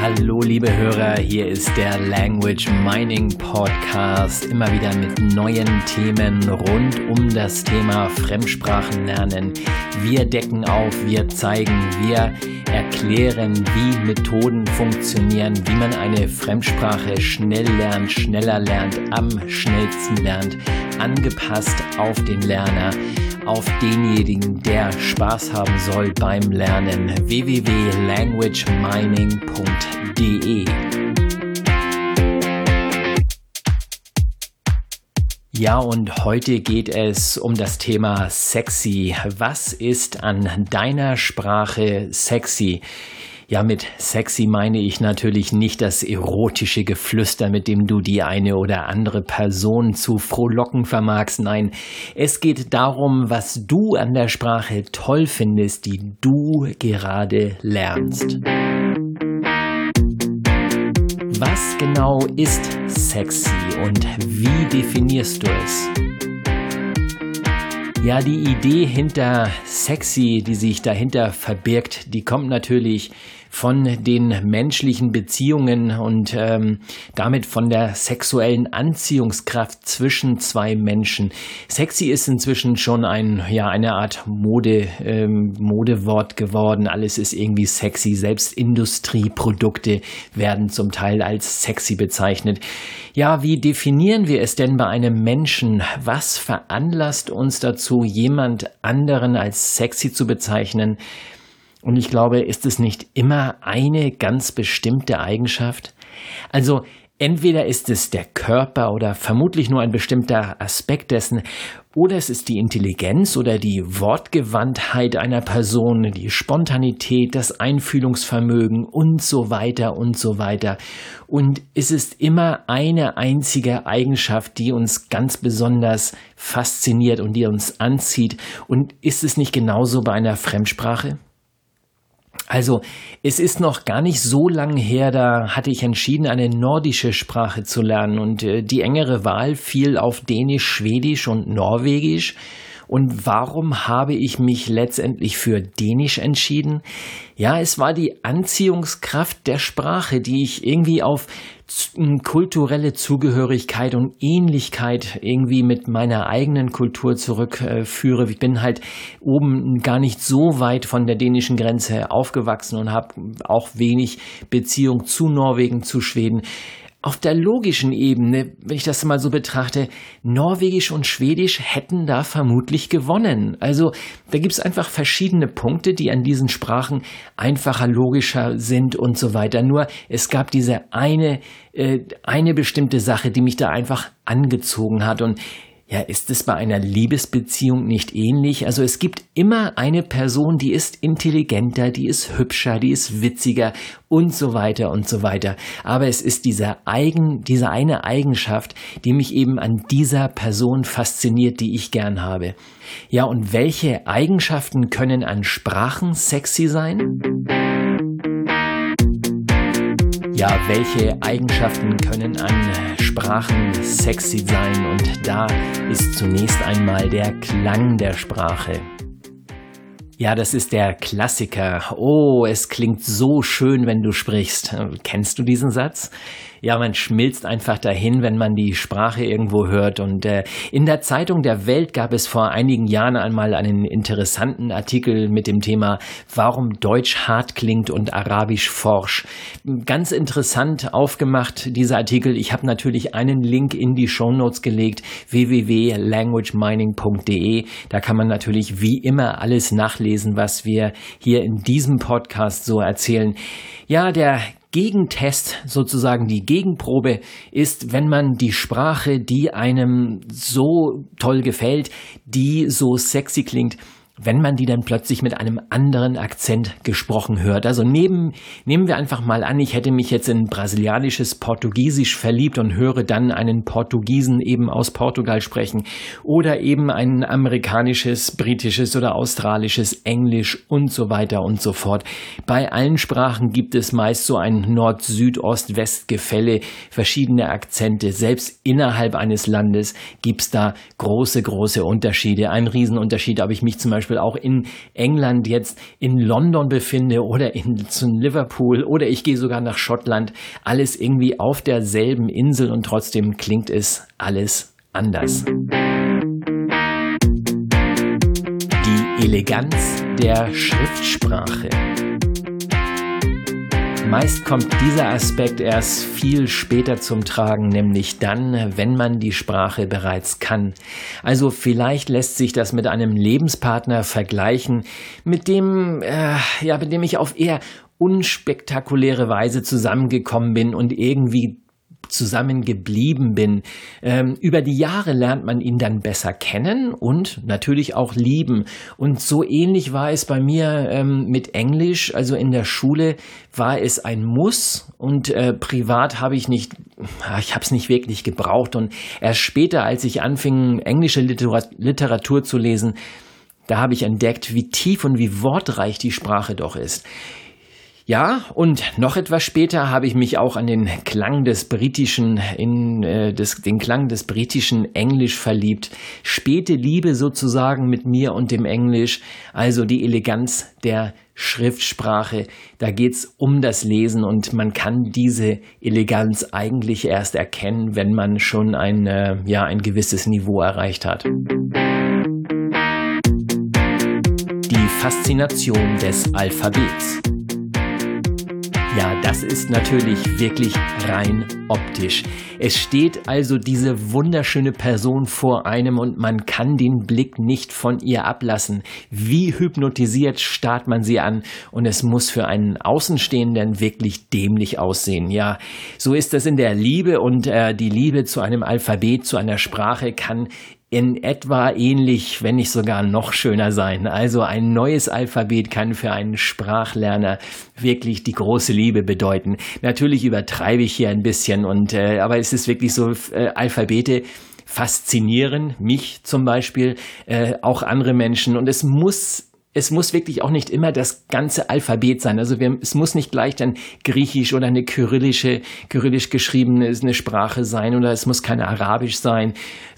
Hallo liebe Hörer, hier ist der Language Mining Podcast, immer wieder mit neuen Themen rund um das Thema Fremdsprachenlernen. Wir decken auf, wir zeigen, wir erklären, wie Methoden funktionieren, wie man eine Fremdsprache schnell lernt, schneller lernt, am schnellsten lernt, angepasst auf den Lerner auf denjenigen, der Spaß haben soll beim Lernen. www.languagemining.de Ja, und heute geht es um das Thema sexy. Was ist an deiner Sprache sexy? Ja, mit sexy meine ich natürlich nicht das erotische Geflüster, mit dem du die eine oder andere Person zu frohlocken vermagst. Nein, es geht darum, was du an der Sprache toll findest, die du gerade lernst. Was genau ist sexy und wie definierst du es? Ja, die Idee hinter sexy, die sich dahinter verbirgt, die kommt natürlich von den menschlichen Beziehungen und ähm, damit von der sexuellen Anziehungskraft zwischen zwei Menschen. Sexy ist inzwischen schon ein ja eine Art Mode ähm, Modewort geworden. Alles ist irgendwie sexy. Selbst Industrieprodukte werden zum Teil als sexy bezeichnet. Ja, wie definieren wir es denn bei einem Menschen? Was veranlasst uns dazu, jemand anderen als sexy zu bezeichnen? Und ich glaube, ist es nicht immer eine ganz bestimmte Eigenschaft? Also entweder ist es der Körper oder vermutlich nur ein bestimmter Aspekt dessen, oder es ist die Intelligenz oder die Wortgewandtheit einer Person, die Spontanität, das Einfühlungsvermögen und so weiter und so weiter. Und es ist immer eine einzige Eigenschaft, die uns ganz besonders fasziniert und die uns anzieht. Und ist es nicht genauso bei einer Fremdsprache? Also, es ist noch gar nicht so lange her, da hatte ich entschieden, eine nordische Sprache zu lernen und äh, die engere Wahl fiel auf Dänisch, Schwedisch und Norwegisch. Und warum habe ich mich letztendlich für Dänisch entschieden? Ja, es war die Anziehungskraft der Sprache, die ich irgendwie auf kulturelle Zugehörigkeit und Ähnlichkeit irgendwie mit meiner eigenen Kultur zurückführe. Ich bin halt oben gar nicht so weit von der dänischen Grenze aufgewachsen und habe auch wenig Beziehung zu Norwegen, zu Schweden auf der logischen Ebene, wenn ich das mal so betrachte, Norwegisch und Schwedisch hätten da vermutlich gewonnen. Also da gibt es einfach verschiedene Punkte, die an diesen Sprachen einfacher, logischer sind und so weiter. Nur es gab diese eine, äh, eine bestimmte Sache, die mich da einfach angezogen hat. Und ja, ist es bei einer Liebesbeziehung nicht ähnlich? Also es gibt immer eine Person, die ist intelligenter, die ist hübscher, die ist witziger und so weiter und so weiter. Aber es ist diese eigen, diese eine Eigenschaft, die mich eben an dieser Person fasziniert, die ich gern habe. Ja, und welche Eigenschaften können an Sprachen sexy sein? Ja, welche Eigenschaften können an Sprachen sexy sein? Und da ist zunächst einmal der Klang der Sprache. Ja, das ist der Klassiker. Oh, es klingt so schön, wenn du sprichst. Kennst du diesen Satz? Ja, man schmilzt einfach dahin, wenn man die Sprache irgendwo hört. Und äh, in der Zeitung der Welt gab es vor einigen Jahren einmal einen interessanten Artikel mit dem Thema, warum Deutsch hart klingt und Arabisch forsch. Ganz interessant aufgemacht, dieser Artikel. Ich habe natürlich einen Link in die Show Notes gelegt, www.languagemining.de. Da kann man natürlich wie immer alles nachlesen, was wir hier in diesem Podcast so erzählen. Ja, der Gegentest, sozusagen die Gegenprobe ist, wenn man die Sprache, die einem so toll gefällt, die so sexy klingt, wenn man die dann plötzlich mit einem anderen Akzent gesprochen hört. Also neben, nehmen wir einfach mal an, ich hätte mich jetzt in brasilianisches Portugiesisch verliebt und höre dann einen Portugiesen eben aus Portugal sprechen oder eben ein amerikanisches, britisches oder australisches Englisch und so weiter und so fort. Bei allen Sprachen gibt es meist so ein Nord-Süd-Ost-West-Gefälle, verschiedene Akzente. Selbst innerhalb eines Landes gibt's da große, große Unterschiede. Ein Riesenunterschied, ob ich mich zum Beispiel Beispiel auch in England jetzt in London befinde oder in zu Liverpool oder ich gehe sogar nach Schottland, alles irgendwie auf derselben Insel und trotzdem klingt es alles anders. Die Eleganz der Schriftsprache. Meist kommt dieser Aspekt erst viel später zum Tragen, nämlich dann, wenn man die Sprache bereits kann. Also vielleicht lässt sich das mit einem Lebenspartner vergleichen, mit dem, äh, ja, mit dem ich auf eher unspektakuläre Weise zusammengekommen bin und irgendwie zusammengeblieben bin. Ähm, über die Jahre lernt man ihn dann besser kennen und natürlich auch lieben. Und so ähnlich war es bei mir ähm, mit Englisch. Also in der Schule war es ein Muss und äh, privat habe ich nicht, ich habe es nicht wirklich gebraucht. Und erst später, als ich anfing, englische Literatur zu lesen, da habe ich entdeckt, wie tief und wie wortreich die Sprache doch ist. Ja, und noch etwas später habe ich mich auch an den Klang des britischen, in äh, des, den Klang des britischen Englisch verliebt. Späte Liebe sozusagen mit mir und dem Englisch, also die Eleganz der Schriftsprache. Da geht's um das Lesen und man kann diese Eleganz eigentlich erst erkennen, wenn man schon ein, äh, ja, ein gewisses Niveau erreicht hat. Die Faszination des Alphabets. Ja, das ist natürlich wirklich rein optisch. Es steht also diese wunderschöne Person vor einem und man kann den Blick nicht von ihr ablassen. Wie hypnotisiert starrt man sie an und es muss für einen Außenstehenden wirklich dämlich aussehen. Ja, so ist das in der Liebe und äh, die Liebe zu einem Alphabet, zu einer Sprache kann in etwa ähnlich, wenn nicht sogar noch schöner sein. Also ein neues Alphabet kann für einen Sprachlerner wirklich die große Liebe bedeuten. Natürlich übertreibe ich hier ein bisschen und äh, aber es ist wirklich so äh, Alphabete faszinieren mich zum Beispiel, äh, auch andere Menschen und es muss es muss wirklich auch nicht immer das ganze Alphabet sein. Also wir, es muss nicht gleich dann griechisch oder eine kyrillische, kyrillisch geschriebene eine Sprache sein oder es muss keine arabisch sein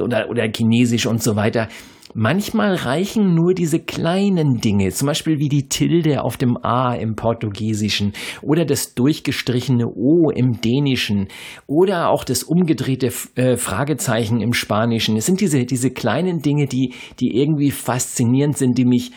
oder, oder chinesisch und so weiter. Manchmal reichen nur diese kleinen Dinge, zum Beispiel wie die Tilde auf dem A im Portugiesischen oder das durchgestrichene O im Dänischen oder auch das umgedrehte äh, Fragezeichen im Spanischen. Es sind diese, diese kleinen Dinge, die, die irgendwie faszinierend sind, die mich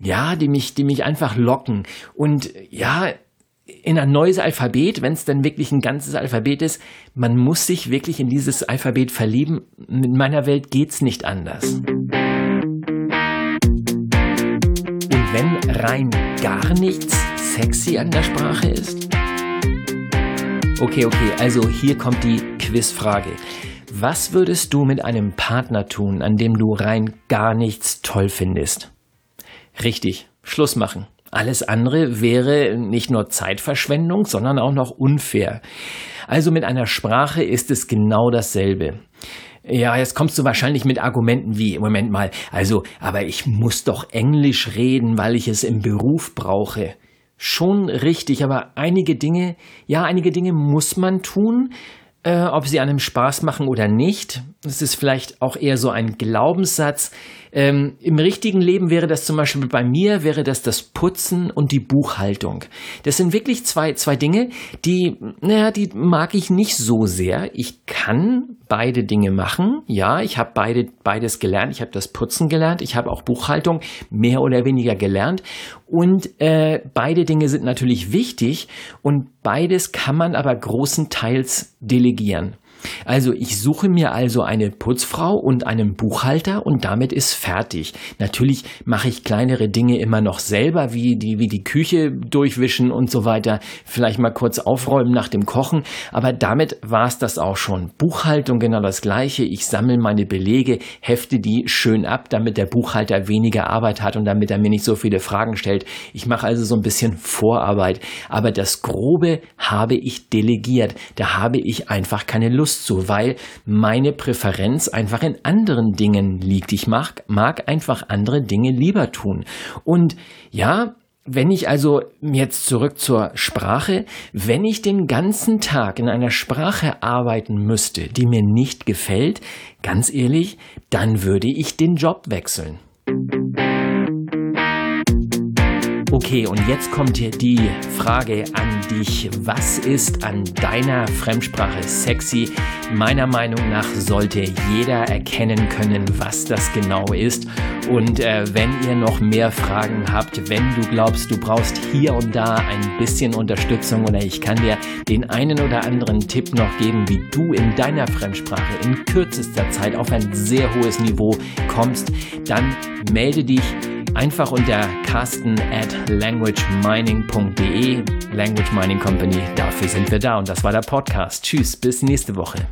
ja, die mich, die mich einfach locken. Und ja, in ein neues Alphabet, wenn es dann wirklich ein ganzes Alphabet ist, man muss sich wirklich in dieses Alphabet verlieben. In meiner Welt geht's nicht anders. Und wenn rein gar nichts sexy an der Sprache ist? Okay, okay, also hier kommt die Quizfrage. Was würdest du mit einem Partner tun, an dem du rein gar nichts toll findest? Richtig, Schluss machen. Alles andere wäre nicht nur Zeitverschwendung, sondern auch noch unfair. Also mit einer Sprache ist es genau dasselbe. Ja, jetzt kommst du wahrscheinlich mit Argumenten wie, Moment mal, also, aber ich muss doch Englisch reden, weil ich es im Beruf brauche. Schon richtig, aber einige Dinge, ja, einige Dinge muss man tun, äh, ob sie einem Spaß machen oder nicht. Das ist vielleicht auch eher so ein Glaubenssatz. Ähm, Im richtigen Leben wäre das zum Beispiel bei mir, wäre das das Putzen und die Buchhaltung. Das sind wirklich zwei, zwei Dinge, die, naja, die mag ich nicht so sehr. Ich kann beide Dinge machen. Ja, ich habe beide, beides gelernt. Ich habe das Putzen gelernt. Ich habe auch Buchhaltung mehr oder weniger gelernt. Und äh, beide Dinge sind natürlich wichtig und beides kann man aber großenteils delegieren. Also ich suche mir also eine Putzfrau und einen Buchhalter und damit ist fertig. Natürlich mache ich kleinere Dinge immer noch selber, wie die, wie die Küche durchwischen und so weiter. Vielleicht mal kurz aufräumen nach dem Kochen. Aber damit war es das auch schon. Buchhaltung genau das gleiche. Ich sammle meine Belege, hefte die schön ab, damit der Buchhalter weniger Arbeit hat und damit er mir nicht so viele Fragen stellt. Ich mache also so ein bisschen Vorarbeit. Aber das Grobe habe ich delegiert. Da habe ich einfach keine Lust Lust zu, weil meine Präferenz einfach in anderen Dingen liegt. Ich mag, mag einfach andere Dinge lieber tun. Und ja, wenn ich also jetzt zurück zur Sprache, wenn ich den ganzen Tag in einer Sprache arbeiten müsste, die mir nicht gefällt, ganz ehrlich, dann würde ich den Job wechseln. Okay, und jetzt kommt die Frage an dich. Was ist an deiner Fremdsprache sexy? Meiner Meinung nach sollte jeder erkennen können, was das genau ist. Und äh, wenn ihr noch mehr Fragen habt, wenn du glaubst, du brauchst hier und da ein bisschen Unterstützung oder ich kann dir den einen oder anderen Tipp noch geben, wie du in deiner Fremdsprache in kürzester Zeit auf ein sehr hohes Niveau kommst, dann melde dich einfach unter carsten at languagemining.de, Language Mining Company. Dafür sind wir da und das war der Podcast. Tschüss, bis nächste Woche.